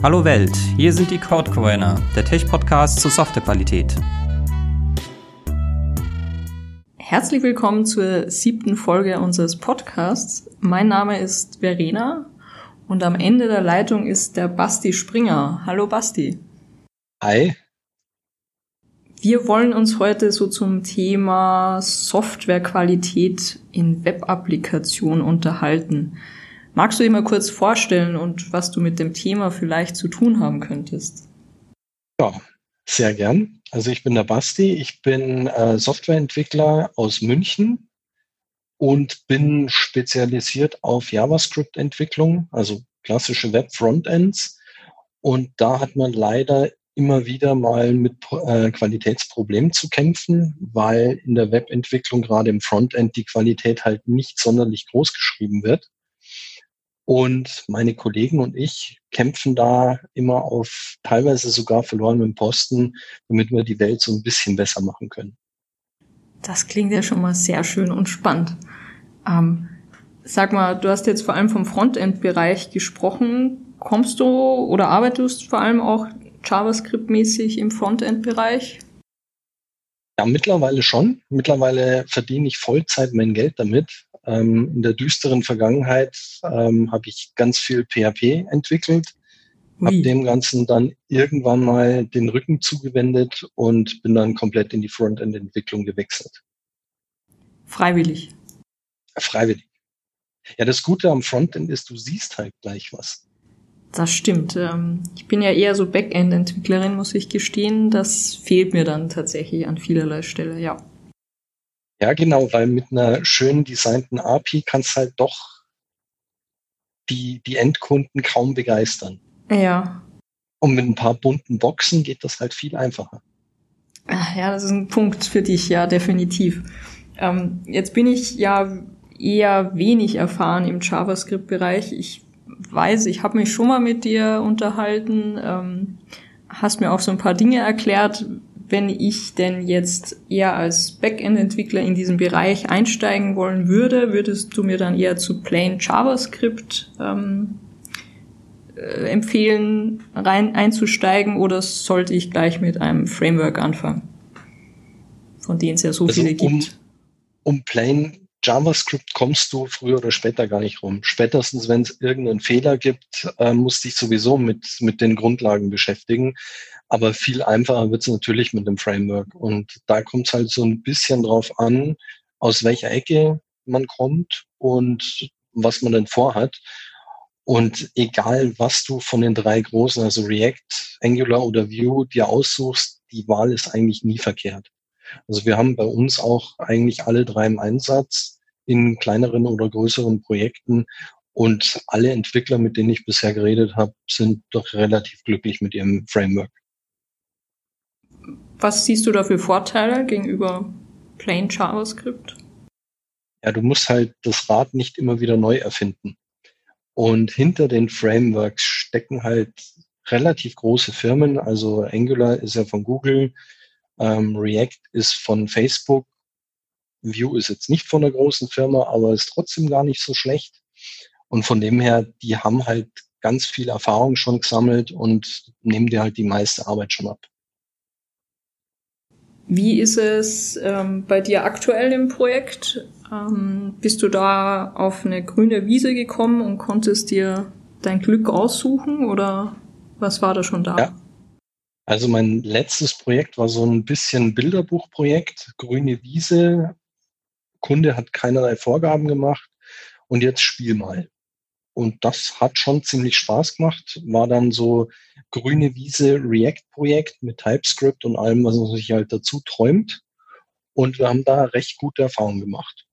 Hallo Welt, hier sind die Codecoiner, der Tech-Podcast zur Softwarequalität. Herzlich willkommen zur siebten Folge unseres Podcasts. Mein Name ist Verena und am Ende der Leitung ist der Basti Springer. Hallo Basti. Hi. Wir wollen uns heute so zum Thema Softwarequalität in Web-Applikationen unterhalten. Magst du dir mal kurz vorstellen und was du mit dem Thema vielleicht zu tun haben könntest? Ja, sehr gern. Also ich bin der Basti, ich bin äh, Softwareentwickler aus München und bin spezialisiert auf JavaScript-Entwicklung, also klassische Web-Frontends. Und da hat man leider immer wieder mal mit äh, Qualitätsproblemen zu kämpfen, weil in der Webentwicklung gerade im Frontend die Qualität halt nicht sonderlich groß geschrieben wird. Und meine Kollegen und ich kämpfen da immer auf teilweise sogar verlorenem Posten, damit wir die Welt so ein bisschen besser machen können. Das klingt ja schon mal sehr schön und spannend. Ähm, sag mal, du hast jetzt vor allem vom Frontend-Bereich gesprochen. Kommst du oder arbeitest du vor allem auch JavaScript-mäßig im Frontend-Bereich? Ja, mittlerweile schon. Mittlerweile verdiene ich Vollzeit mein Geld damit. Ähm, in der düsteren Vergangenheit ähm, habe ich ganz viel PHP entwickelt, habe dem Ganzen dann irgendwann mal den Rücken zugewendet und bin dann komplett in die Frontend-Entwicklung gewechselt. Freiwillig. Freiwillig. Ja, das Gute am Frontend ist, du siehst halt gleich was. Das stimmt. Ähm, ich bin ja eher so Backend-Entwicklerin, muss ich gestehen. Das fehlt mir dann tatsächlich an vielerlei Stelle, ja. Ja, genau, weil mit einer schön designten API kannst halt doch die, die Endkunden kaum begeistern. Ja. Und mit ein paar bunten Boxen geht das halt viel einfacher. Ja, das ist ein Punkt für dich, ja, definitiv. Ähm, jetzt bin ich ja eher wenig erfahren im JavaScript-Bereich. Ich weiß, ich habe mich schon mal mit dir unterhalten, ähm, hast mir auch so ein paar Dinge erklärt. Wenn ich denn jetzt eher als Backend-Entwickler in diesen Bereich einsteigen wollen würde, würdest du mir dann eher zu Plain JavaScript ähm, äh, empfehlen, rein einzusteigen oder sollte ich gleich mit einem Framework anfangen? Von denen es ja so also viele gibt. Um, um Plain JavaScript kommst du früher oder später gar nicht rum. Spätestens, wenn es irgendeinen Fehler gibt, äh, musst dich sowieso mit, mit den Grundlagen beschäftigen. Aber viel einfacher wird es natürlich mit dem Framework. Und da kommt es halt so ein bisschen drauf an, aus welcher Ecke man kommt und was man denn vorhat. Und egal, was du von den drei großen, also React, Angular oder Vue, dir aussuchst, die Wahl ist eigentlich nie verkehrt. Also wir haben bei uns auch eigentlich alle drei im Einsatz in kleineren oder größeren Projekten. Und alle Entwickler, mit denen ich bisher geredet habe, sind doch relativ glücklich mit ihrem Framework. Was siehst du da für Vorteile gegenüber Plain JavaScript? Ja, du musst halt das Rad nicht immer wieder neu erfinden. Und hinter den Frameworks stecken halt relativ große Firmen. Also Angular ist ja von Google, ähm, React ist von Facebook. Vue ist jetzt nicht von einer großen Firma, aber ist trotzdem gar nicht so schlecht. Und von dem her, die haben halt ganz viel Erfahrung schon gesammelt und nehmen dir halt die meiste Arbeit schon ab. Wie ist es ähm, bei dir aktuell im Projekt? Ähm, bist du da auf eine grüne Wiese gekommen und konntest dir dein Glück aussuchen oder was war da schon da? Ja. Also mein letztes Projekt war so ein bisschen Bilderbuchprojekt, grüne Wiese. Kunde hat keinerlei Vorgaben gemacht und jetzt spiel mal. Und das hat schon ziemlich Spaß gemacht. War dann so grüne Wiese React-Projekt mit TypeScript und allem, was man sich halt dazu träumt. Und wir haben da recht gute Erfahrungen gemacht.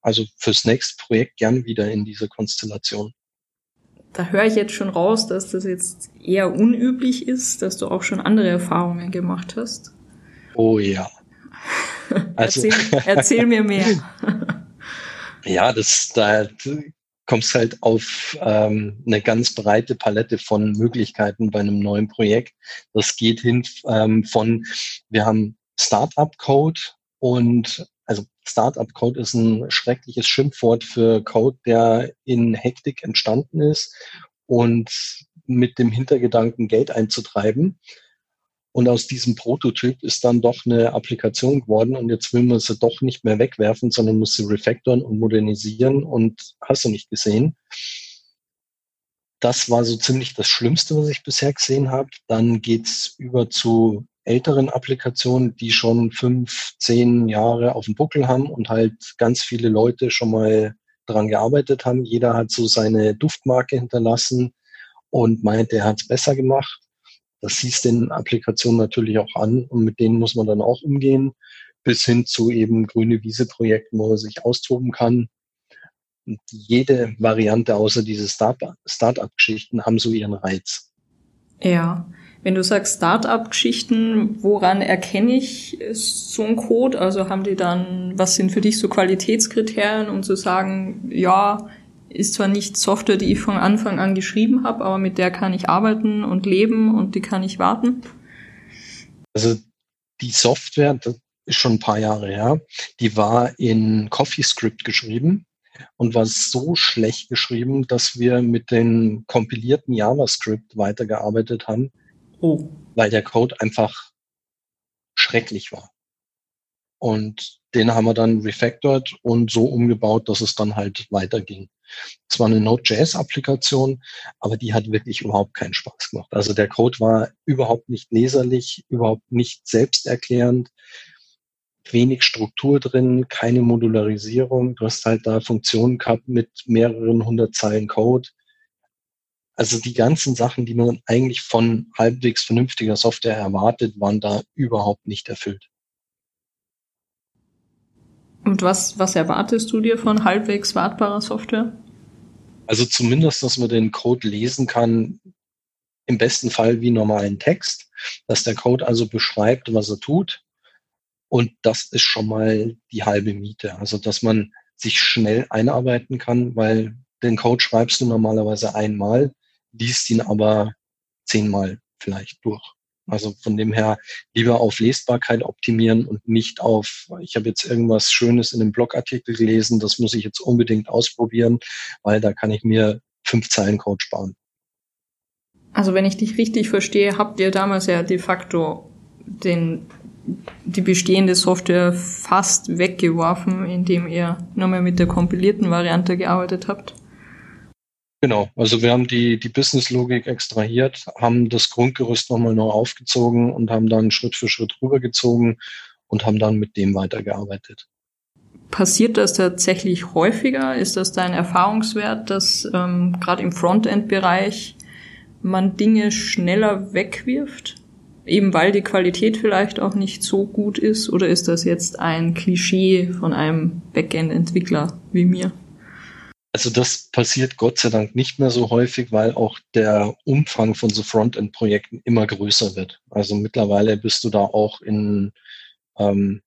Also fürs nächste Projekt gern wieder in dieser Konstellation da höre ich jetzt schon raus, dass das jetzt eher unüblich ist, dass du auch schon andere Erfahrungen gemacht hast. Oh ja. Also, erzähl, erzähl mir mehr. ja, das da kommst halt auf ähm, eine ganz breite Palette von Möglichkeiten bei einem neuen Projekt. Das geht hin ähm, von, wir haben Startup-Code und also Startup-Code ist ein schreckliches Schimpfwort für Code, der in Hektik entstanden ist und mit dem Hintergedanken, Geld einzutreiben. Und aus diesem Prototyp ist dann doch eine Applikation geworden und jetzt will man sie doch nicht mehr wegwerfen, sondern muss sie refactoren und modernisieren und hast du nicht gesehen. Das war so ziemlich das Schlimmste, was ich bisher gesehen habe. Dann geht's über zu älteren Applikationen, die schon fünf, zehn Jahre auf dem Buckel haben und halt ganz viele Leute schon mal dran gearbeitet haben. Jeder hat so seine Duftmarke hinterlassen und meint, er hat es besser gemacht. Das siehst den Applikationen natürlich auch an und mit denen muss man dann auch umgehen, bis hin zu eben grüne Wiese-Projekten, wo man sich austoben kann. Und jede Variante außer diese Start-up-Geschichten haben so ihren Reiz. Ja, wenn du sagst Start-up-Geschichten, woran erkenne ich so einen Code? Also haben die dann, was sind für dich so Qualitätskriterien, um zu sagen, ja, ist zwar nicht Software, die ich von Anfang an geschrieben habe, aber mit der kann ich arbeiten und leben und die kann ich warten. Also die Software, das ist schon ein paar Jahre her, die war in CoffeeScript geschrieben und war so schlecht geschrieben, dass wir mit den kompilierten JavaScript weitergearbeitet haben, oh. weil der Code einfach schrecklich war. Und den haben wir dann refactored und so umgebaut, dass es dann halt weiterging. Es war eine Node.js-Applikation, aber die hat wirklich überhaupt keinen Spaß gemacht. Also der Code war überhaupt nicht leserlich, überhaupt nicht selbsterklärend, wenig Struktur drin, keine Modularisierung. Du hast halt da Funktionen gehabt mit mehreren hundert Zeilen Code. Also die ganzen Sachen, die man eigentlich von halbwegs vernünftiger Software erwartet, waren da überhaupt nicht erfüllt. Und was, was erwartest du dir von halbwegs wartbarer Software? Also zumindest, dass man den Code lesen kann, im besten Fall wie normalen Text, dass der Code also beschreibt, was er tut. Und das ist schon mal die halbe Miete. Also, dass man sich schnell einarbeiten kann, weil den Code schreibst du normalerweise einmal, liest ihn aber zehnmal vielleicht durch. Also von dem her lieber auf Lesbarkeit optimieren und nicht auf, ich habe jetzt irgendwas Schönes in einem Blogartikel gelesen, das muss ich jetzt unbedingt ausprobieren, weil da kann ich mir fünf Zeilen Code sparen. Also wenn ich dich richtig verstehe, habt ihr damals ja de facto den, die bestehende Software fast weggeworfen, indem ihr nur mehr mit der kompilierten Variante gearbeitet habt? Genau, also wir haben die, die Business-Logik extrahiert, haben das Grundgerüst nochmal neu aufgezogen und haben dann Schritt für Schritt rübergezogen und haben dann mit dem weitergearbeitet. Passiert das tatsächlich häufiger? Ist das dein Erfahrungswert, dass ähm, gerade im Frontend-Bereich man Dinge schneller wegwirft? Eben weil die Qualität vielleicht auch nicht so gut ist? Oder ist das jetzt ein Klischee von einem Backend-Entwickler wie mir? Also das passiert Gott sei Dank nicht mehr so häufig, weil auch der Umfang von so Frontend-Projekten immer größer wird. Also mittlerweile bist du da auch in, ähm,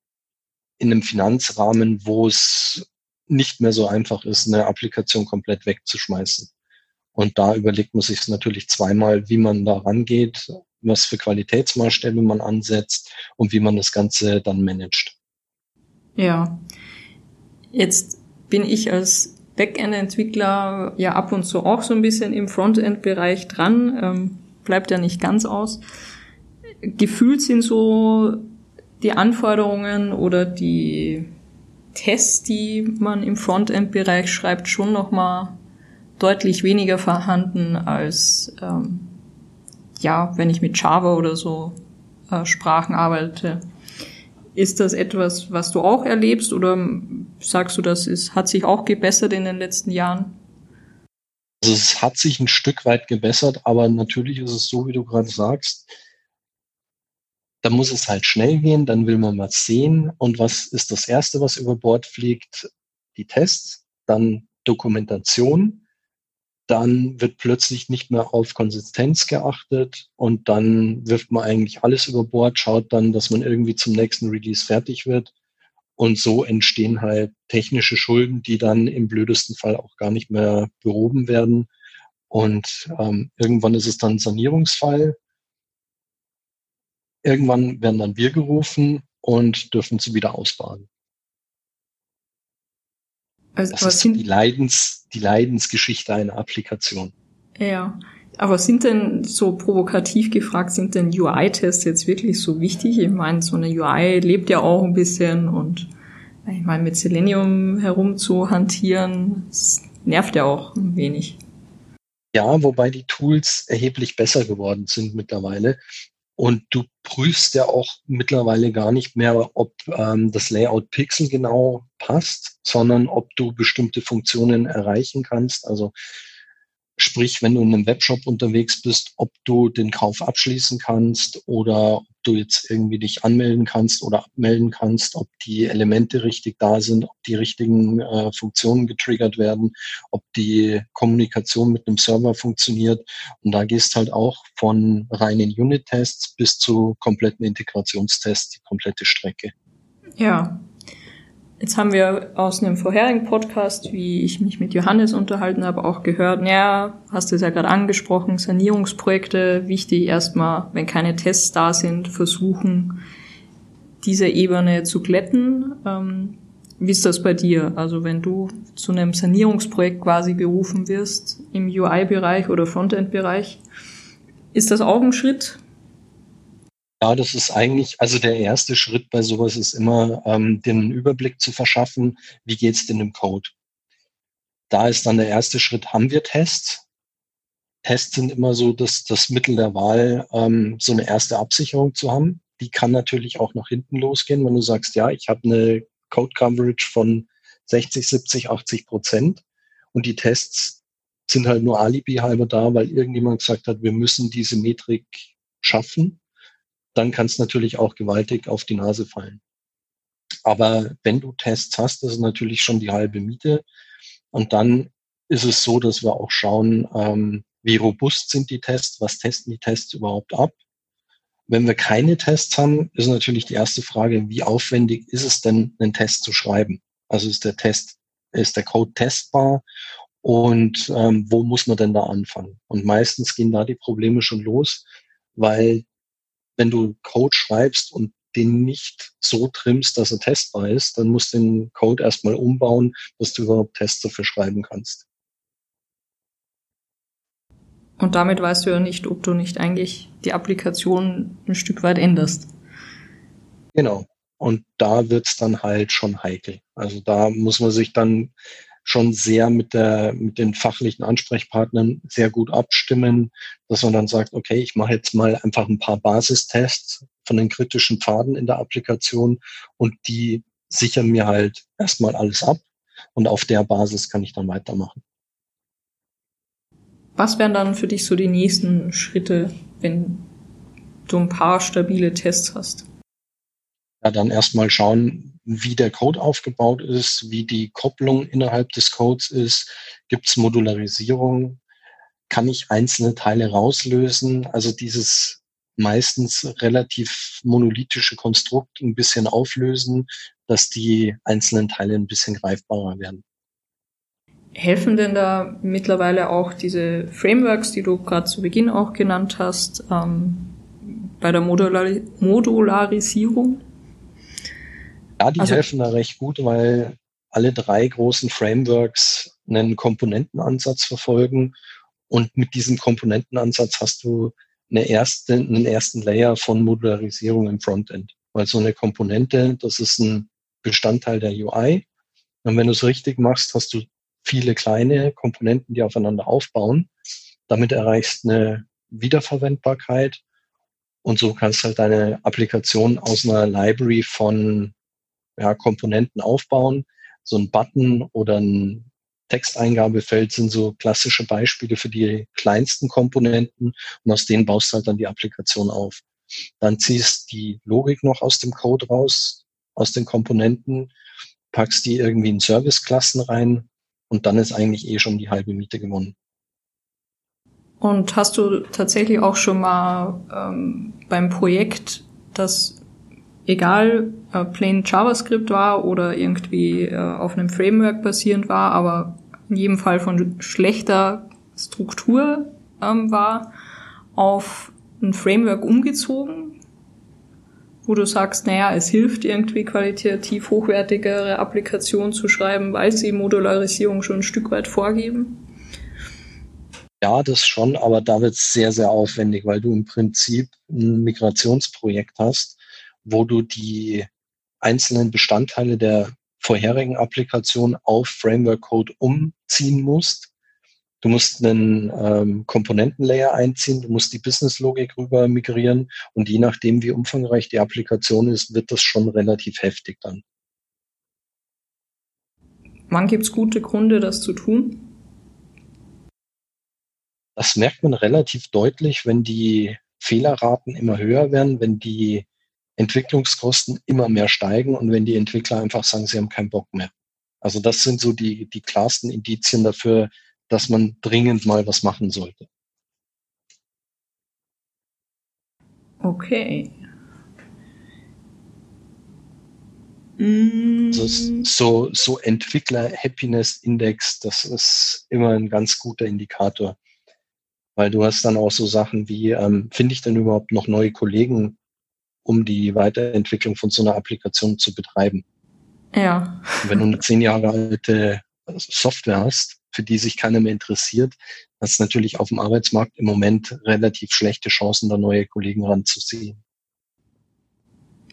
in einem Finanzrahmen, wo es nicht mehr so einfach ist, eine Applikation komplett wegzuschmeißen. Und da überlegt man sich natürlich zweimal, wie man da rangeht, was für Qualitätsmaßstäbe man ansetzt und wie man das Ganze dann managt. Ja. Jetzt bin ich als Backend-Entwickler ja ab und zu auch so ein bisschen im Frontend-Bereich dran, ähm, bleibt ja nicht ganz aus. Gefühlt sind so die Anforderungen oder die Tests, die man im Frontend-Bereich schreibt, schon nochmal deutlich weniger vorhanden als ähm, ja, wenn ich mit Java oder so äh, Sprachen arbeite. Ist das etwas, was du auch erlebst oder sagst du, das ist, hat sich auch gebessert in den letzten Jahren? Also es hat sich ein Stück weit gebessert, aber natürlich ist es so, wie du gerade sagst, da muss es halt schnell gehen, dann will man was sehen. Und was ist das Erste, was über Bord fliegt? Die Tests, dann Dokumentation, dann wird plötzlich nicht mehr auf Konsistenz geachtet und dann wirft man eigentlich alles über Bord, schaut dann, dass man irgendwie zum nächsten Release fertig wird. Und so entstehen halt technische Schulden, die dann im blödesten Fall auch gar nicht mehr behoben werden. Und ähm, irgendwann ist es dann Sanierungsfall. Irgendwann werden dann wir gerufen und dürfen sie wieder ausbaden. Also, das ist die, Leidens, die Leidensgeschichte einer Applikation. Ja. Aber sind denn so provokativ gefragt, sind denn UI-Tests jetzt wirklich so wichtig? Ich meine, so eine UI lebt ja auch ein bisschen und ich meine, mit Selenium herumzuhantieren, das nervt ja auch ein wenig. Ja, wobei die Tools erheblich besser geworden sind mittlerweile. Und du prüfst ja auch mittlerweile gar nicht mehr, ob ähm, das Layout Pixel genau passt, sondern ob du bestimmte Funktionen erreichen kannst. Also Sprich, wenn du in einem Webshop unterwegs bist, ob du den Kauf abschließen kannst oder ob du jetzt irgendwie dich anmelden kannst oder abmelden kannst, ob die Elemente richtig da sind, ob die richtigen äh, Funktionen getriggert werden, ob die Kommunikation mit einem Server funktioniert. Und da gehst halt auch von reinen Unit-Tests bis zu kompletten Integrationstests die komplette Strecke. Ja, Jetzt haben wir aus einem vorherigen Podcast, wie ich mich mit Johannes unterhalten habe, auch gehört, ja, hast du es ja gerade angesprochen, Sanierungsprojekte, wichtig erstmal, wenn keine Tests da sind, versuchen, diese Ebene zu glätten. Ähm, wie ist das bei dir? Also wenn du zu einem Sanierungsprojekt quasi berufen wirst im UI-Bereich oder Frontend-Bereich, ist das auch ein Schritt, ja, das ist eigentlich, also der erste Schritt bei sowas ist immer, ähm, den Überblick zu verschaffen, wie geht's denn im Code. Da ist dann der erste Schritt, haben wir Tests? Tests sind immer so das, das Mittel der Wahl, ähm, so eine erste Absicherung zu haben. Die kann natürlich auch nach hinten losgehen, wenn du sagst, ja, ich habe eine Code Coverage von 60, 70, 80 Prozent und die Tests sind halt nur Alibi halber da, weil irgendjemand gesagt hat, wir müssen diese Metrik schaffen dann kann es natürlich auch gewaltig auf die Nase fallen. Aber wenn du Tests hast, das ist natürlich schon die halbe Miete. Und dann ist es so, dass wir auch schauen, ähm, wie robust sind die Tests, was testen die Tests überhaupt ab. Wenn wir keine Tests haben, ist natürlich die erste Frage, wie aufwendig ist es denn, einen Test zu schreiben? Also ist der Test, ist der Code testbar und ähm, wo muss man denn da anfangen? Und meistens gehen da die Probleme schon los, weil wenn du Code schreibst und den nicht so trimmst, dass er testbar ist, dann musst du den Code erstmal umbauen, dass du überhaupt Tests dafür schreiben kannst. Und damit weißt du ja nicht, ob du nicht eigentlich die Applikation ein Stück weit änderst. Genau. Und da wird's dann halt schon heikel. Also da muss man sich dann schon sehr mit der, mit den fachlichen Ansprechpartnern sehr gut abstimmen, dass man dann sagt, okay, ich mache jetzt mal einfach ein paar Basistests von den kritischen Pfaden in der Applikation und die sichern mir halt erstmal alles ab und auf der Basis kann ich dann weitermachen. Was wären dann für dich so die nächsten Schritte, wenn du ein paar stabile Tests hast? Ja, dann erstmal schauen, wie der Code aufgebaut ist, wie die Kopplung innerhalb des Codes ist, gibt es Modularisierung, kann ich einzelne Teile rauslösen, also dieses meistens relativ monolithische Konstrukt ein bisschen auflösen, dass die einzelnen Teile ein bisschen greifbarer werden. Helfen denn da mittlerweile auch diese Frameworks, die du gerade zu Beginn auch genannt hast, ähm, bei der Modulari Modularisierung? Ja, die also, helfen da recht gut, weil alle drei großen Frameworks einen Komponentenansatz verfolgen. Und mit diesem Komponentenansatz hast du eine erste, einen ersten Layer von Modularisierung im Frontend. Weil so eine Komponente, das ist ein Bestandteil der UI. Und wenn du es richtig machst, hast du viele kleine Komponenten, die aufeinander aufbauen. Damit erreichst du eine Wiederverwendbarkeit. Und so kannst du halt deine Applikation aus einer Library von ja, Komponenten aufbauen. So ein Button oder ein Texteingabefeld sind so klassische Beispiele für die kleinsten Komponenten und aus denen baust du halt dann die Applikation auf. Dann ziehst die Logik noch aus dem Code raus, aus den Komponenten, packst die irgendwie in Serviceklassen rein und dann ist eigentlich eh schon die halbe Miete gewonnen. Und hast du tatsächlich auch schon mal ähm, beim Projekt das egal äh, plain JavaScript war oder irgendwie äh, auf einem Framework basierend war, aber in jedem Fall von schlechter Struktur ähm, war, auf ein Framework umgezogen, wo du sagst, naja, es hilft irgendwie qualitativ hochwertigere Applikationen zu schreiben, weil sie Modularisierung schon ein Stück weit vorgeben? Ja, das schon, aber da wird es sehr, sehr aufwendig, weil du im Prinzip ein Migrationsprojekt hast, wo du die einzelnen Bestandteile der vorherigen Applikation auf Framework Code umziehen musst. Du musst einen ähm, Komponentenlayer einziehen, du musst die Business-Logik rüber migrieren und je nachdem, wie umfangreich die Applikation ist, wird das schon relativ heftig dann. Wann gibt es gute Gründe, das zu tun? Das merkt man relativ deutlich, wenn die Fehlerraten immer höher werden, wenn die Entwicklungskosten immer mehr steigen und wenn die Entwickler einfach sagen, sie haben keinen Bock mehr. Also das sind so die, die klarsten Indizien dafür, dass man dringend mal was machen sollte. Okay. Also so, so Entwickler-Happiness-Index, das ist immer ein ganz guter Indikator. Weil du hast dann auch so Sachen wie, ähm, finde ich denn überhaupt noch neue Kollegen, um die Weiterentwicklung von so einer Applikation zu betreiben? Ja. Wenn du eine zehn Jahre alte Software hast, für die sich keiner mehr interessiert, hast du natürlich auf dem Arbeitsmarkt im Moment relativ schlechte Chancen, da neue Kollegen ranzuziehen.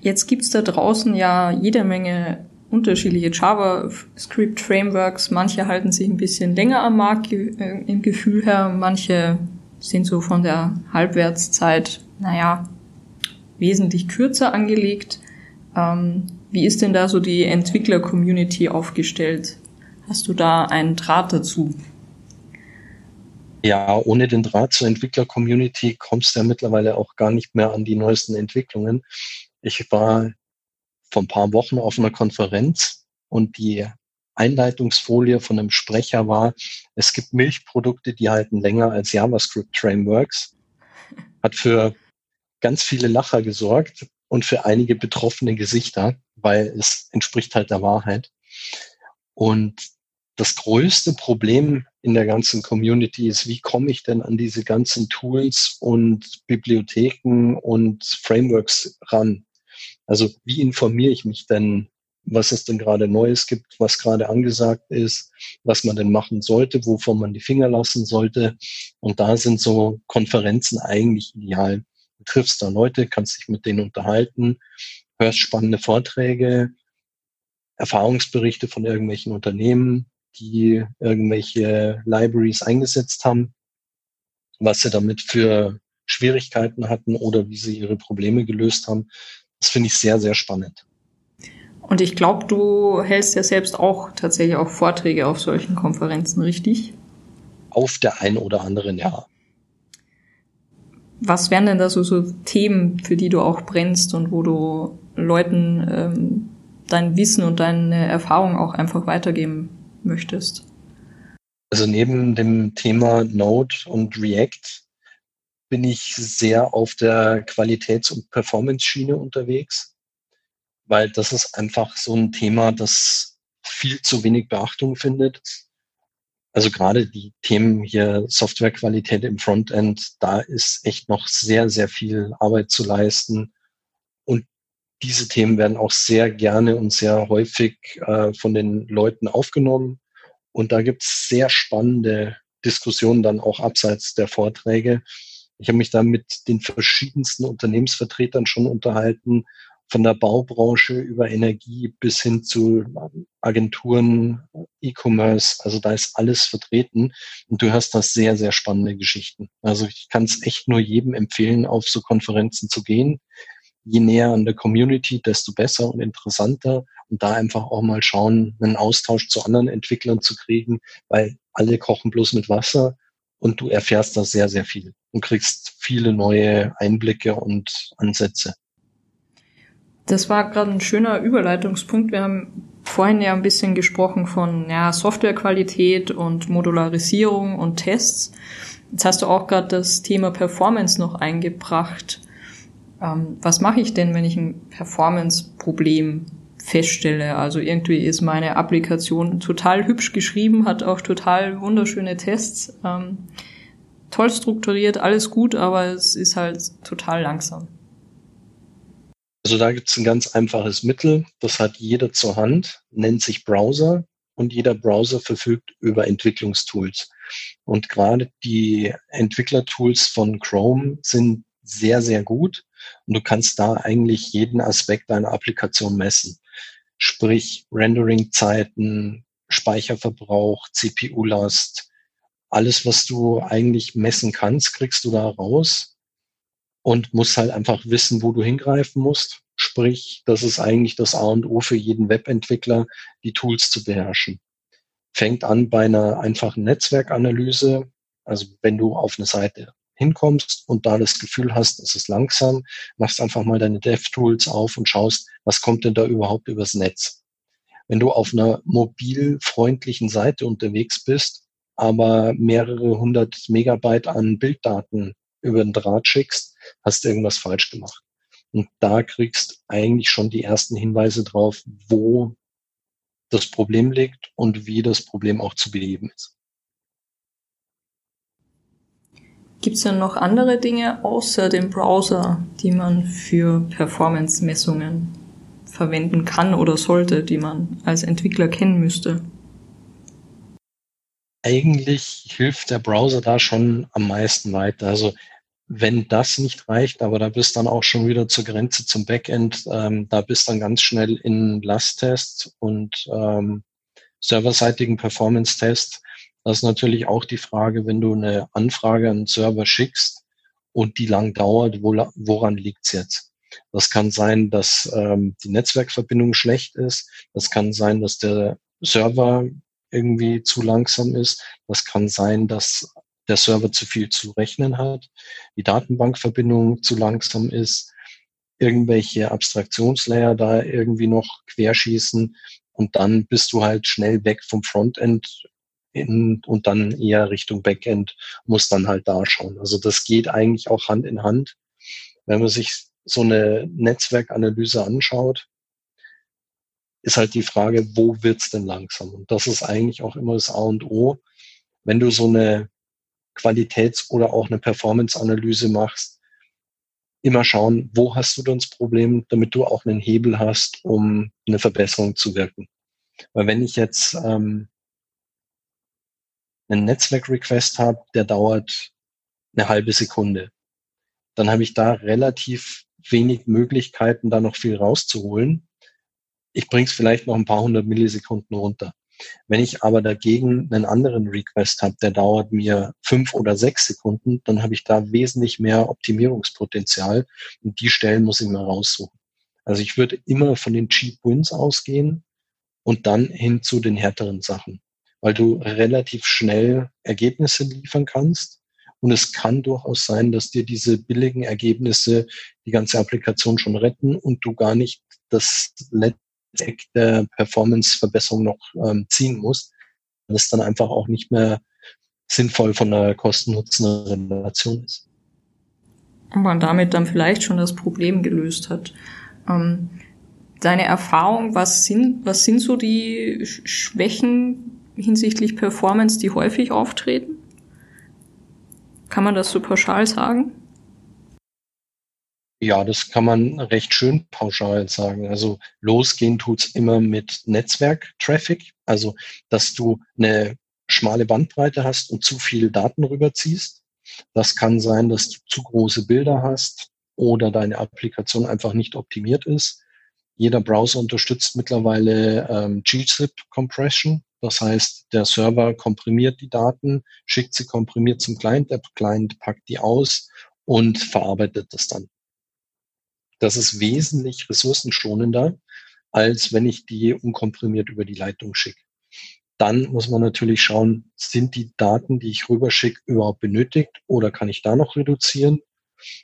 Jetzt gibt's da draußen ja jede Menge unterschiedliche JavaScript-Frameworks. Manche halten sich ein bisschen länger am Markt äh, im Gefühl her, manche sind so von der Halbwertszeit, naja, wesentlich kürzer angelegt. Ähm, wie ist denn da so die Entwickler-Community aufgestellt? Hast du da einen Draht dazu? Ja, ohne den Draht zur Entwickler-Community kommst du ja mittlerweile auch gar nicht mehr an die neuesten Entwicklungen. Ich war vor ein paar Wochen auf einer Konferenz und die Einleitungsfolie von einem Sprecher war, es gibt Milchprodukte, die halten länger als JavaScript-Frameworks. Hat für ganz viele Lacher gesorgt und für einige betroffene Gesichter, weil es entspricht halt der Wahrheit. Und das größte Problem in der ganzen Community ist, wie komme ich denn an diese ganzen Tools und Bibliotheken und Frameworks ran? Also wie informiere ich mich denn, was es denn gerade Neues gibt, was gerade angesagt ist, was man denn machen sollte, wovon man die Finger lassen sollte. Und da sind so Konferenzen eigentlich ideal. Du triffst da Leute, kannst dich mit denen unterhalten, hörst spannende Vorträge, Erfahrungsberichte von irgendwelchen Unternehmen, die irgendwelche Libraries eingesetzt haben, was sie damit für Schwierigkeiten hatten oder wie sie ihre Probleme gelöst haben. Das finde ich sehr, sehr spannend. Und ich glaube, du hältst ja selbst auch tatsächlich auch Vorträge auf solchen Konferenzen, richtig? Auf der einen oder anderen, ja. Was wären denn da so, so Themen, für die du auch brennst und wo du Leuten ähm, dein Wissen und deine Erfahrung auch einfach weitergeben möchtest? Also neben dem Thema Node und React bin ich sehr auf der Qualitäts- und Performance-Schiene unterwegs, weil das ist einfach so ein Thema, das viel zu wenig Beachtung findet. Also gerade die Themen hier Softwarequalität im Frontend, da ist echt noch sehr, sehr viel Arbeit zu leisten. Und diese Themen werden auch sehr gerne und sehr häufig äh, von den Leuten aufgenommen. Und da gibt es sehr spannende Diskussionen dann auch abseits der Vorträge, ich habe mich da mit den verschiedensten Unternehmensvertretern schon unterhalten, von der Baubranche über Energie bis hin zu Agenturen, E-Commerce. Also da ist alles vertreten und du hast da sehr, sehr spannende Geschichten. Also ich kann es echt nur jedem empfehlen, auf so Konferenzen zu gehen. Je näher an der Community, desto besser und interessanter und da einfach auch mal schauen, einen Austausch zu anderen Entwicklern zu kriegen, weil alle kochen bloß mit Wasser und du erfährst da sehr, sehr viel und kriegst viele neue Einblicke und Ansätze. Das war gerade ein schöner Überleitungspunkt. Wir haben vorhin ja ein bisschen gesprochen von ja, Softwarequalität und Modularisierung und Tests. Jetzt hast du auch gerade das Thema Performance noch eingebracht. Ähm, was mache ich denn, wenn ich ein Performance-Problem feststelle. Also irgendwie ist meine Applikation total hübsch geschrieben, hat auch total wunderschöne Tests, ähm, toll strukturiert, alles gut, aber es ist halt total langsam. Also da gibt es ein ganz einfaches Mittel, das hat jeder zur Hand, nennt sich Browser und jeder Browser verfügt über Entwicklungstools. Und gerade die Entwicklertools von Chrome sind sehr, sehr gut. Und du kannst da eigentlich jeden Aspekt deiner Applikation messen. Sprich Rendering-Zeiten, Speicherverbrauch, CPU-Last, alles, was du eigentlich messen kannst, kriegst du da raus und musst halt einfach wissen, wo du hingreifen musst. Sprich, das ist eigentlich das A und O für jeden Webentwickler, die Tools zu beherrschen. Fängt an bei einer einfachen Netzwerkanalyse. Also wenn du auf eine Seite hinkommst und da das Gefühl hast, es ist langsam, machst einfach mal deine DevTools auf und schaust, was kommt denn da überhaupt übers Netz. Wenn du auf einer mobilfreundlichen Seite unterwegs bist, aber mehrere hundert Megabyte an Bilddaten über den Draht schickst, hast du irgendwas falsch gemacht. Und da kriegst eigentlich schon die ersten Hinweise drauf, wo das Problem liegt und wie das Problem auch zu beheben ist. Gibt es denn noch andere Dinge außer dem Browser, die man für Performance-Messungen verwenden kann oder sollte, die man als Entwickler kennen müsste? Eigentlich hilft der Browser da schon am meisten weiter. Also wenn das nicht reicht, aber da bist dann auch schon wieder zur Grenze zum Backend, ähm, da bist dann ganz schnell in Last-Test und ähm, serverseitigen Performance-Test. Das ist natürlich auch die Frage, wenn du eine Anfrage an den Server schickst und die lang dauert, wo, woran liegt's jetzt? Das kann sein, dass ähm, die Netzwerkverbindung schlecht ist. Das kann sein, dass der Server irgendwie zu langsam ist. Das kann sein, dass der Server zu viel zu rechnen hat, die Datenbankverbindung zu langsam ist, irgendwelche Abstraktionslayer da irgendwie noch querschießen und dann bist du halt schnell weg vom Frontend in, und dann eher Richtung Backend, muss dann halt da schauen. Also das geht eigentlich auch Hand in Hand. Wenn man sich so eine Netzwerkanalyse anschaut, ist halt die Frage, wo wird's denn langsam? Und das ist eigentlich auch immer das A und O. Wenn du so eine Qualitäts- oder auch eine Performance-Analyse machst, immer schauen, wo hast du denn das Problem, damit du auch einen Hebel hast, um eine Verbesserung zu wirken. Weil wenn ich jetzt ähm, einen Netzwerk-Request habe, der dauert eine halbe Sekunde, dann habe ich da relativ wenig Möglichkeiten, da noch viel rauszuholen. Ich bringe es vielleicht noch ein paar hundert Millisekunden runter. Wenn ich aber dagegen einen anderen Request habe, der dauert mir fünf oder sechs Sekunden, dann habe ich da wesentlich mehr Optimierungspotenzial und die Stellen muss ich mir raussuchen. Also ich würde immer von den Cheap Wins ausgehen und dann hin zu den härteren Sachen, weil du relativ schnell Ergebnisse liefern kannst. Und es kann durchaus sein, dass dir diese billigen Ergebnisse die ganze Applikation schon retten und du gar nicht das Der Performance-Verbesserung noch ähm, ziehen muss, weil es dann einfach auch nicht mehr sinnvoll von der Kosten-Nutzen-Relation ist. Und man damit dann vielleicht schon das Problem gelöst hat. Ähm, deine Erfahrung, was sind, was sind so die Schwächen hinsichtlich Performance, die häufig auftreten? Kann man das so pauschal sagen? Ja, das kann man recht schön pauschal sagen. Also losgehen tut's immer mit Netzwerk-Traffic, also dass du eine schmale Bandbreite hast und zu viel Daten rüberziehst. Das kann sein, dass du zu große Bilder hast oder deine Applikation einfach nicht optimiert ist. Jeder Browser unterstützt mittlerweile ähm, gzip Compression. Das heißt, der Server komprimiert die Daten, schickt sie komprimiert zum Client, der Client packt die aus und verarbeitet das dann. Das ist wesentlich ressourcenschonender, als wenn ich die unkomprimiert über die Leitung schicke. Dann muss man natürlich schauen, sind die Daten, die ich rüberschicke, überhaupt benötigt oder kann ich da noch reduzieren?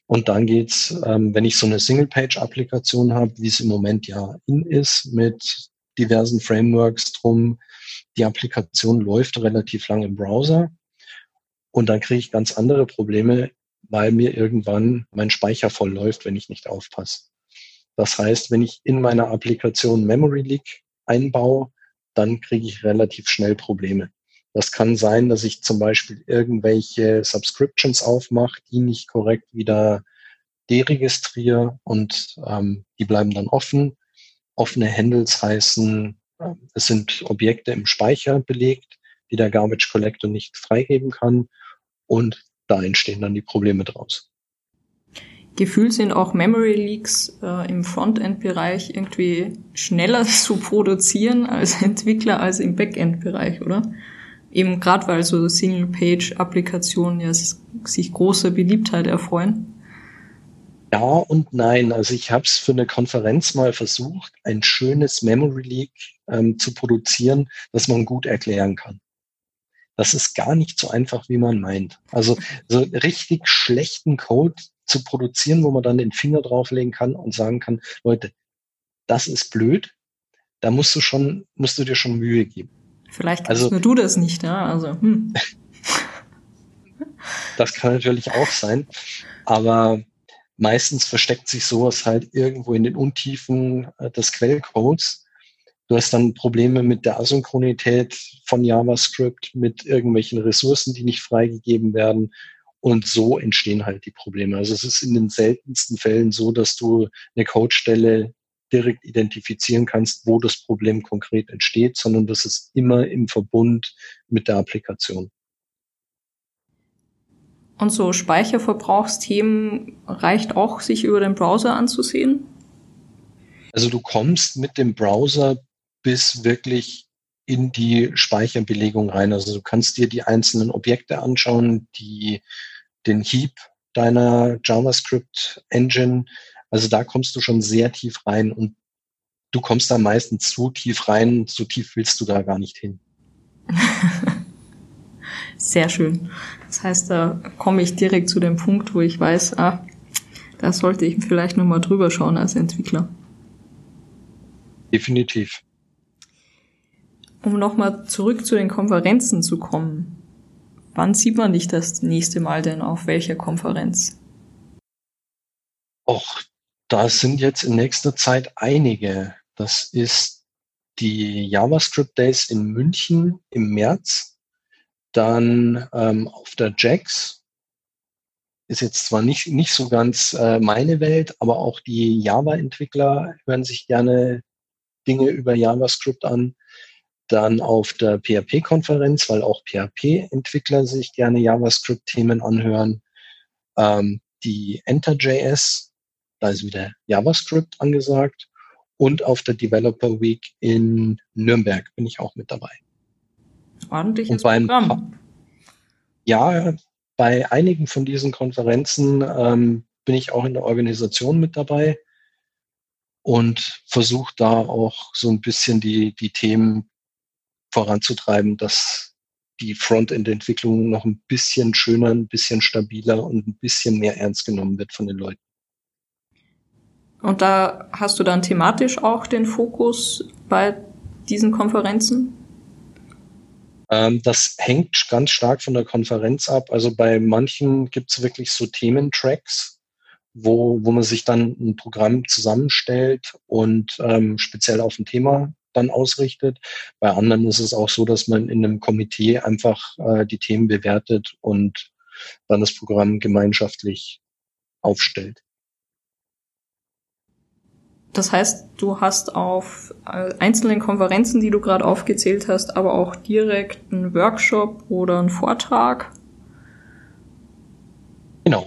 Und dann geht's, ähm, wenn ich so eine Single-Page-Applikation habe, wie es im Moment ja in ist, mit diversen Frameworks drum, die Applikation läuft relativ lang im Browser und dann kriege ich ganz andere Probleme, weil mir irgendwann mein Speicher voll läuft, wenn ich nicht aufpasse. Das heißt, wenn ich in meiner Applikation Memory Leak einbaue, dann kriege ich relativ schnell Probleme. Das kann sein, dass ich zum Beispiel irgendwelche Subscriptions aufmache, die nicht korrekt wieder deregistriere und ähm, die bleiben dann offen. Offene Handles heißen, äh, es sind Objekte im Speicher belegt, die der Garbage Collector nicht freigeben kann. Und da entstehen dann die Probleme draus. Gefühlt sind auch Memory Leaks äh, im Frontend-Bereich irgendwie schneller zu produzieren als Entwickler als im Backend-Bereich, oder? Eben gerade weil so Single-Page-Applikationen ja sich große Beliebtheit erfreuen. Ja und nein. Also ich habe es für eine Konferenz mal versucht, ein schönes Memory Leak ähm, zu produzieren, das man gut erklären kann. Das ist gar nicht so einfach, wie man meint. Also so richtig schlechten Code zu produzieren, wo man dann den Finger drauflegen kann und sagen kann, Leute, das ist blöd. Da musst du schon, musst du dir schon Mühe geben. Vielleicht kannst also, nur du das nicht, ja. Also, hm. das kann natürlich auch sein. Aber meistens versteckt sich sowas halt irgendwo in den Untiefen äh, des Quellcodes. Du hast dann Probleme mit der Asynchronität von JavaScript, mit irgendwelchen Ressourcen, die nicht freigegeben werden. Und so entstehen halt die Probleme. Also es ist in den seltensten Fällen so, dass du eine Codestelle direkt identifizieren kannst, wo das Problem konkret entsteht, sondern das ist immer im Verbund mit der Applikation. Und so Speicherverbrauchsthemen reicht auch, sich über den Browser anzusehen? Also du kommst mit dem Browser bis wirklich in die Speicherbelegung rein. Also du kannst dir die einzelnen Objekte anschauen, die den Heap deiner JavaScript Engine also da kommst du schon sehr tief rein und du kommst da meistens zu tief rein, so tief willst du da gar nicht hin. sehr schön. Das heißt, da komme ich direkt zu dem Punkt, wo ich weiß, ah, da sollte ich vielleicht nochmal drüber schauen als Entwickler. Definitiv. Um nochmal zurück zu den Konferenzen zu kommen. Wann sieht man dich das nächste Mal denn auf welcher Konferenz? Och, da sind jetzt in nächster Zeit einige. Das ist die JavaScript Days in München im März. Dann ähm, auf der JAX ist jetzt zwar nicht, nicht so ganz äh, meine Welt, aber auch die Java-Entwickler hören sich gerne Dinge über JavaScript an. Dann auf der PHP-Konferenz, weil auch PHP-Entwickler sich gerne JavaScript-Themen anhören. Ähm, die Enter.js da ist wieder JavaScript angesagt. Und auf der Developer Week in Nürnberg bin ich auch mit dabei. Ordentliches Programm. Ja, bei einigen von diesen Konferenzen ähm, bin ich auch in der Organisation mit dabei und versuche da auch so ein bisschen die, die Themen voranzutreiben, dass die Frontend-Entwicklung noch ein bisschen schöner, ein bisschen stabiler und ein bisschen mehr ernst genommen wird von den Leuten. Und da hast du dann thematisch auch den Fokus bei diesen Konferenzen? Ähm, das hängt ganz stark von der Konferenz ab. Also bei manchen gibt es wirklich so Thementracks, wo, wo man sich dann ein Programm zusammenstellt und ähm, speziell auf ein Thema dann ausrichtet. Bei anderen ist es auch so, dass man in einem Komitee einfach äh, die Themen bewertet und dann das Programm gemeinschaftlich aufstellt. Das heißt, du hast auf äh, einzelnen Konferenzen, die du gerade aufgezählt hast, aber auch direkt einen Workshop oder einen Vortrag. Genau.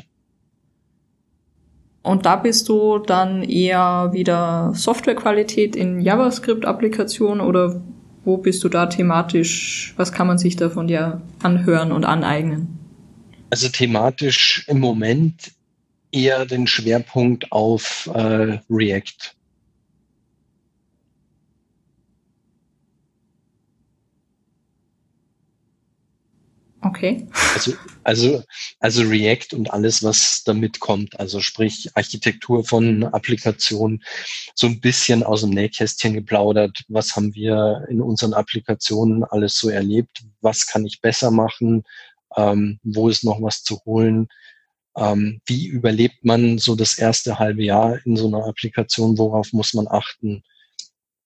Und da bist du dann eher wieder Softwarequalität in JavaScript-Applikationen oder wo bist du da thematisch? Was kann man sich da von dir anhören und aneignen? Also thematisch im Moment eher den Schwerpunkt auf äh, React. Okay. Also, also, also React und alles, was damit kommt. Also sprich Architektur von Applikationen, so ein bisschen aus dem Nähkästchen geplaudert. Was haben wir in unseren Applikationen alles so erlebt? Was kann ich besser machen? Ähm, wo ist noch was zu holen? Ähm, wie überlebt man so das erste halbe Jahr in so einer Applikation? Worauf muss man achten?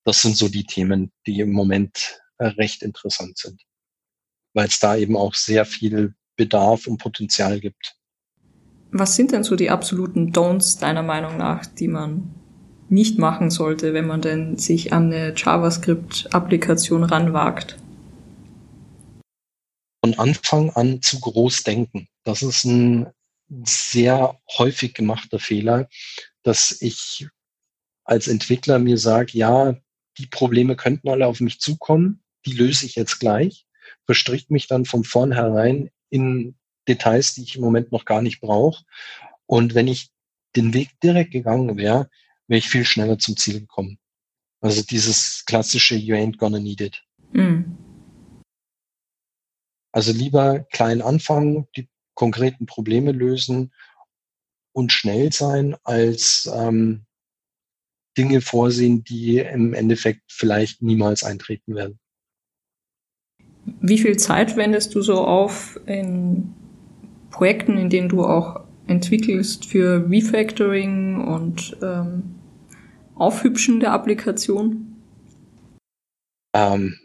Das sind so die Themen, die im Moment recht interessant sind, weil es da eben auch sehr viel Bedarf und Potenzial gibt. Was sind denn so die absoluten Don'ts deiner Meinung nach, die man nicht machen sollte, wenn man denn sich an eine JavaScript-Applikation ranwagt? von Anfang an zu groß denken. Das ist ein sehr häufig gemachter Fehler, dass ich als Entwickler mir sage, ja, die Probleme könnten alle auf mich zukommen, die löse ich jetzt gleich, verstrickt mich dann von vornherein in Details, die ich im Moment noch gar nicht brauche. Und wenn ich den Weg direkt gegangen wäre, wäre ich viel schneller zum Ziel gekommen. Also dieses klassische You ain't gonna need it. Mhm. Also lieber klein anfangen, die konkreten Probleme lösen und schnell sein, als ähm, Dinge vorsehen, die im Endeffekt vielleicht niemals eintreten werden. Wie viel Zeit wendest du so auf in Projekten, in denen du auch entwickelst für Refactoring und ähm, Aufhübschen der Applikation? Ähm,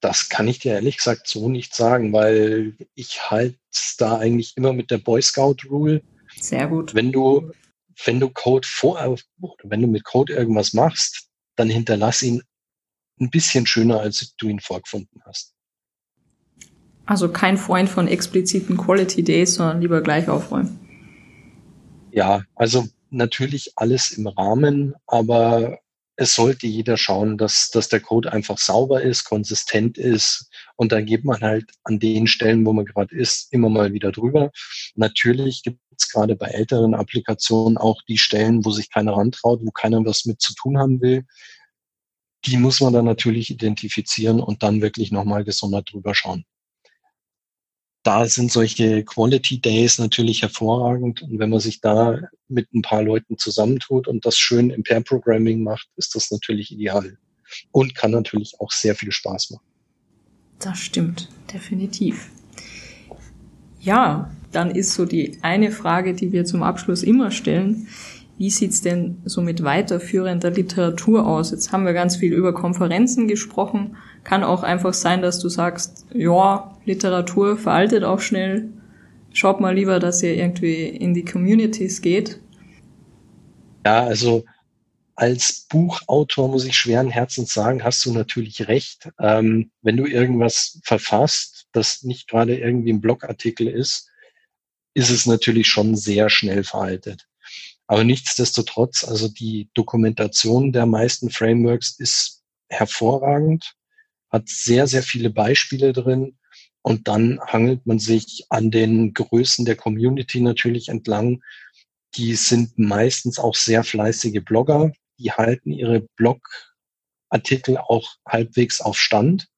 das kann ich dir ehrlich gesagt so nicht sagen, weil ich halte da eigentlich immer mit der Boy Scout Rule. Sehr gut. Wenn du, wenn du Code vor, wenn du mit Code irgendwas machst, dann hinterlass ihn ein bisschen schöner, als du ihn vorgefunden hast. Also kein Freund von expliziten Quality Days, sondern lieber gleich aufräumen. Ja, also natürlich alles im Rahmen, aber es sollte jeder schauen, dass, dass der Code einfach sauber ist, konsistent ist. Und dann geht man halt an den Stellen, wo man gerade ist, immer mal wieder drüber. Natürlich gibt es gerade bei älteren Applikationen auch die Stellen, wo sich keiner rantraut, wo keiner was mit zu tun haben will. Die muss man dann natürlich identifizieren und dann wirklich nochmal gesondert drüber schauen da sind solche Quality Days natürlich hervorragend. Und wenn man sich da mit ein paar Leuten zusammentut und das schön im Pair Programming macht, ist das natürlich ideal. Und kann natürlich auch sehr viel Spaß machen. Das stimmt, definitiv. Ja, dann ist so die eine Frage, die wir zum Abschluss immer stellen. Wie sieht's denn so mit weiterführender Literatur aus? Jetzt haben wir ganz viel über Konferenzen gesprochen. Kann auch einfach sein, dass du sagst, ja, Literatur veraltet auch schnell. Schaut mal lieber, dass ihr irgendwie in die Communities geht. Ja, also als Buchautor muss ich schweren Herzens sagen, hast du natürlich recht. Ähm, wenn du irgendwas verfasst, das nicht gerade irgendwie ein Blogartikel ist, ist es natürlich schon sehr schnell veraltet. Aber nichtsdestotrotz, also die Dokumentation der meisten Frameworks ist hervorragend hat sehr, sehr viele Beispiele drin. Und dann hangelt man sich an den Größen der Community natürlich entlang. Die sind meistens auch sehr fleißige Blogger. Die halten ihre Blogartikel auch halbwegs auf Stand.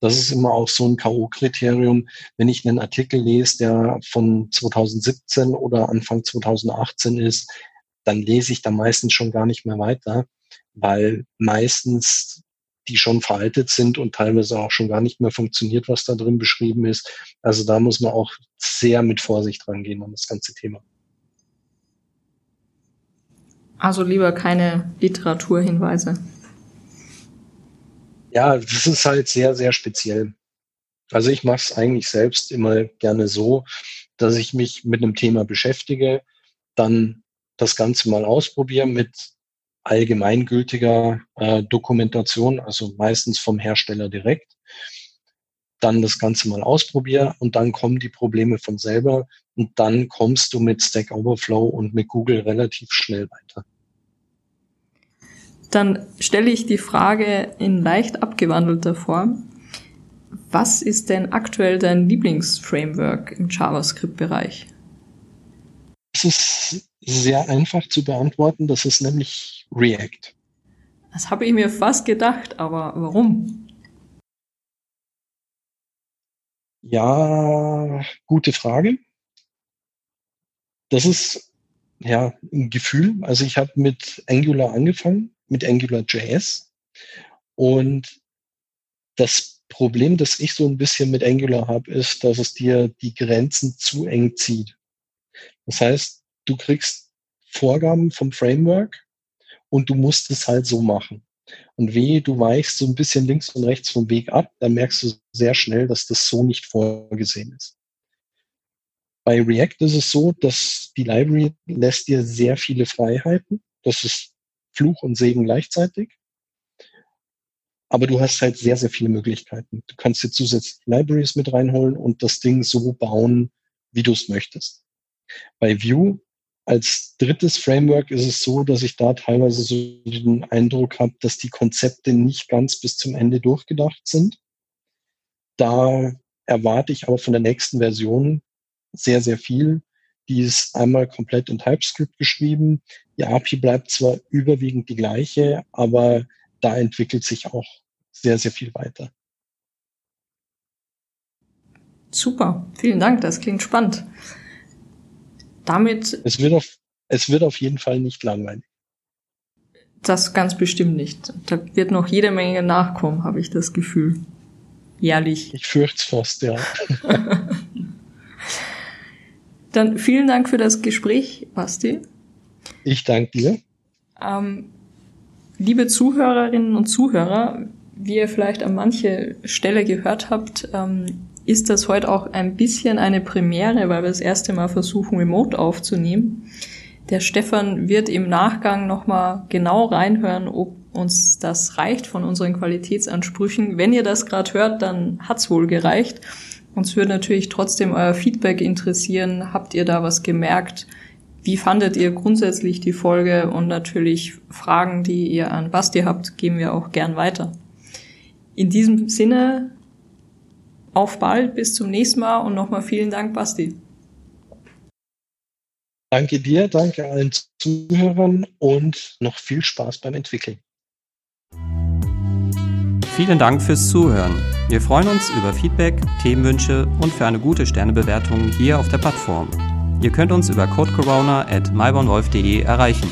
Das ist immer auch so ein K.O.-Kriterium. Wenn ich einen Artikel lese, der von 2017 oder Anfang 2018 ist, dann lese ich da meistens schon gar nicht mehr weiter, weil meistens die schon veraltet sind und teilweise auch schon gar nicht mehr funktioniert, was da drin beschrieben ist. Also da muss man auch sehr mit Vorsicht rangehen an das ganze Thema. Also lieber keine Literaturhinweise. Ja, das ist halt sehr, sehr speziell. Also ich mache es eigentlich selbst immer gerne so, dass ich mich mit einem Thema beschäftige, dann das Ganze mal ausprobiere mit allgemeingültiger äh, Dokumentation, also meistens vom Hersteller direkt. Dann das Ganze mal ausprobieren und dann kommen die Probleme von selber und dann kommst du mit Stack Overflow und mit Google relativ schnell weiter. Dann stelle ich die Frage in leicht abgewandelter Form. Was ist denn aktuell dein Lieblingsframework im JavaScript-Bereich? Es ist sehr einfach zu beantworten. Das ist nämlich React. Das habe ich mir fast gedacht, aber warum? Ja, gute Frage. Das ist ja ein Gefühl. Also ich habe mit Angular angefangen, mit AngularJS. Und das Problem, das ich so ein bisschen mit Angular habe, ist, dass es dir die Grenzen zu eng zieht. Das heißt, du kriegst Vorgaben vom Framework und du musst es halt so machen. Und wehe, du weichst so ein bisschen links und rechts vom Weg ab, dann merkst du sehr schnell, dass das so nicht vorgesehen ist. Bei React ist es so, dass die Library lässt dir sehr viele Freiheiten. Das ist Fluch und Segen gleichzeitig. Aber du hast halt sehr, sehr viele Möglichkeiten. Du kannst dir zusätzlich Libraries mit reinholen und das Ding so bauen, wie du es möchtest. Bei Vue als drittes Framework ist es so, dass ich da teilweise so den Eindruck habe, dass die Konzepte nicht ganz bis zum Ende durchgedacht sind. Da erwarte ich aber von der nächsten Version sehr, sehr viel. Die ist einmal komplett in TypeScript geschrieben. Die API bleibt zwar überwiegend die gleiche, aber da entwickelt sich auch sehr, sehr viel weiter. Super, vielen Dank, das klingt spannend. Damit. Es wird auf, es wird auf jeden Fall nicht langweilig. Das ganz bestimmt nicht. Da wird noch jede Menge nachkommen, habe ich das Gefühl. Jährlich. Ich fürchte es fast, ja. Dann vielen Dank für das Gespräch, Basti. Ich danke dir. Ähm, liebe Zuhörerinnen und Zuhörer, wie ihr vielleicht an manche Stelle gehört habt, ähm, ist das heute auch ein bisschen eine Premiere, weil wir das erste Mal versuchen, remote aufzunehmen. Der Stefan wird im Nachgang nochmal genau reinhören, ob uns das reicht von unseren Qualitätsansprüchen. Wenn ihr das gerade hört, dann hat's wohl gereicht. Uns würde natürlich trotzdem euer Feedback interessieren. Habt ihr da was gemerkt? Wie fandet ihr grundsätzlich die Folge? Und natürlich Fragen, die ihr an Basti habt, geben wir auch gern weiter. In diesem Sinne auf bald, bis zum nächsten Mal und nochmal vielen Dank, Basti. Danke dir, danke allen Zuhörern und noch viel Spaß beim Entwickeln. Vielen Dank fürs Zuhören. Wir freuen uns über Feedback, Themenwünsche und für eine gute Sternebewertung hier auf der Plattform. Ihr könnt uns über codecorona at mybornwolf.de erreichen.